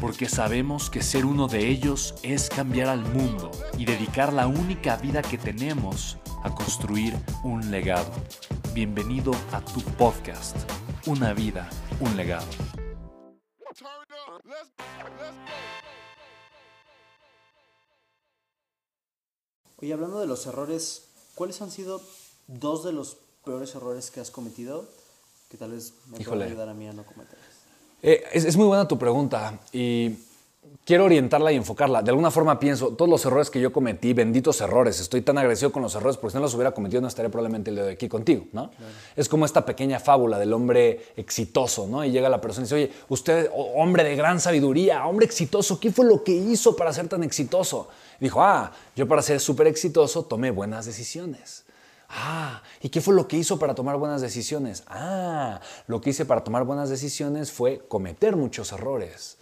porque sabemos que ser uno de ellos es cambiar al mundo y dedicar la única vida que tenemos a construir un legado. Bienvenido a tu podcast, Una vida, un legado. Oye, hablando de los errores, ¿cuáles han sido dos de los peores errores que has cometido que tal vez me puedan ayudar a mí a no cometerlos? Eh, es, muy buena tu pregunta y quiero orientarla y enfocarla. De alguna forma pienso, todos los errores que yo cometí, benditos errores, estoy tan agradecido con los errores porque si no los hubiera cometido no estaría probablemente el de aquí contigo, ¿no? Es como esta pequeña fábula del hombre exitoso, ¿no? Y llega la persona y dice, oye, usted, hombre de gran sabiduría, hombre exitoso, ¿qué fue lo que hizo para ser tan exitoso? dijo, ah, yo para ser súper exitoso tomé buenas decisiones. Ah, ¿y qué fue lo que hizo para tomar buenas decisiones? Ah, lo que hice para tomar buenas decisiones fue cometer muchos errores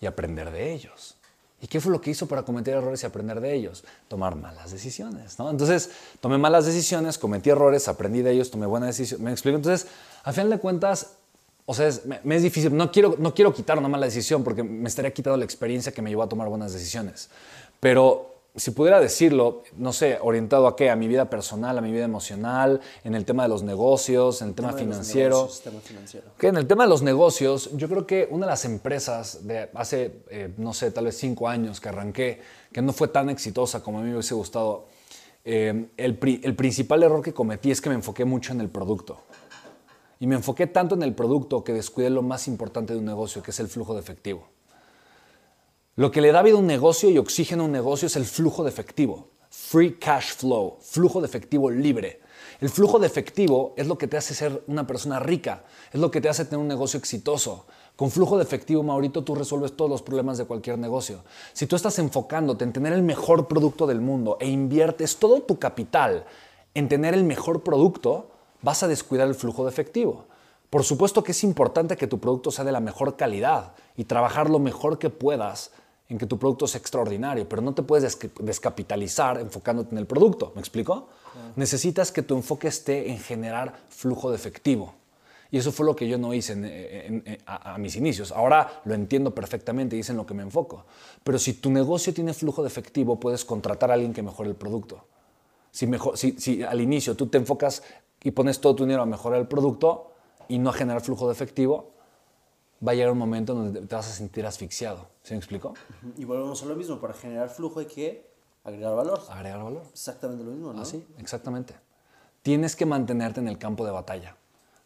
y aprender de ellos. ¿Y qué fue lo que hizo para cometer errores y aprender de ellos? Tomar malas decisiones, ¿no? Entonces, tomé malas decisiones, cometí errores, aprendí de ellos, tomé buenas decisiones. ¿Me explico? Entonces, a final de cuentas, o sea, me, es difícil. No quiero, no quiero quitar una mala decisión porque me estaría quitando la experiencia que me llevó a tomar buenas decisiones. Pero si pudiera decirlo, no sé, orientado a qué, a mi vida personal, a mi vida emocional, en el tema de los negocios, en el, tema, financiero. en el tema de los negocios, yo creo que una de las empresas de hace, eh, no sé, tal vez cinco años que arranqué, que no fue tan exitosa como a mí me hubiese gustado, eh, el, el principal error que cometí es que me enfoqué mucho en el producto. Y me enfoqué tanto en el producto que descuidé lo más importante de un negocio, que es el flujo de efectivo. Lo que le da vida a un negocio y oxígeno a un negocio es el flujo de efectivo. Free cash flow, flujo de efectivo libre. El flujo de efectivo es lo que te hace ser una persona rica, es lo que te hace tener un negocio exitoso. Con flujo de efectivo, Maurito, tú resuelves todos los problemas de cualquier negocio. Si tú estás enfocándote en tener el mejor producto del mundo e inviertes todo tu capital en tener el mejor producto, vas a descuidar el flujo de efectivo. Por supuesto que es importante que tu producto sea de la mejor calidad y trabajar lo mejor que puedas en que tu producto es extraordinario, pero no te puedes descapitalizar enfocándote en el producto. ¿Me explico? Necesitas que tu enfoque esté en generar flujo de efectivo. Y eso fue lo que yo no hice a, mis inicios. Ahora lo entiendo perfectamente y es en lo que me enfoco. Pero si tu negocio tiene flujo de efectivo, puedes contratar a alguien que mejore el producto. Si, mejor, si, si al inicio tú te enfocas y pones todo tu dinero a mejorar el producto y no a generar flujo de efectivo, va a llegar un momento donde te vas a sentir asfixiado. ¿Se me explicó? Y volvemos a lo mismo, para generar flujo hay que agregar valor. Agregar valor. Exactamente lo mismo, ¿no? Así, exactamente. Tienes que mantenerte en el campo de batalla.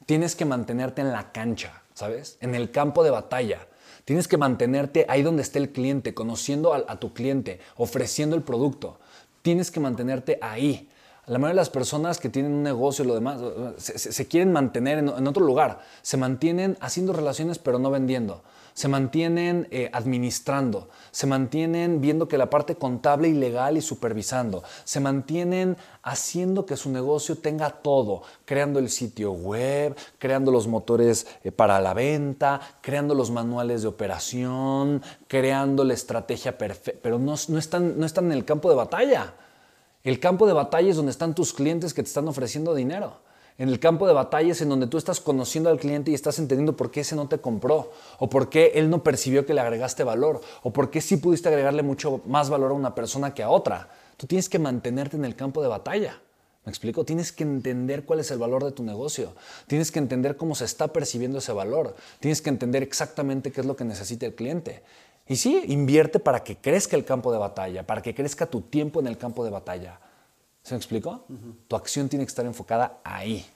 Tienes que mantenerte en la cancha, ¿sabes? En el campo de batalla. Tienes que mantenerte ahí donde esté el cliente, conociendo a, a tu cliente, ofreciendo el producto. Tienes que mantenerte ahí. La mayoría de las personas que tienen un negocio y lo demás se, quieren mantener en, otro lugar. Se mantienen haciendo relaciones pero no vendiendo. Se mantienen eh, administrando. Se mantienen viendo que la parte contable y legal y supervisando. Se mantienen haciendo que su negocio tenga todo. Creando el sitio web, creando los motores eh, para la venta, creando los manuales de operación, creando la estrategia perfecta. Pero no, están, no están en el campo de batalla. El campo de batalla es donde están tus clientes que te están ofreciendo dinero. En el campo de batalla es en donde tú estás conociendo al cliente y estás entendiendo por qué ese no te compró, o por qué él no percibió que le agregaste valor, o por qué sí pudiste agregarle mucho más valor a una persona que a otra. Tú tienes que mantenerte en el campo de batalla. ¿Me explico? Tienes que entender cuál es el valor de tu negocio. Tienes que entender cómo se está percibiendo ese valor. Tienes que entender exactamente qué es lo que necesita el cliente. Y sí, invierte para que crezca el campo de batalla, para que crezca tu tiempo en el campo de batalla. ¿Se me explicó? Tu acción tiene que estar enfocada ahí.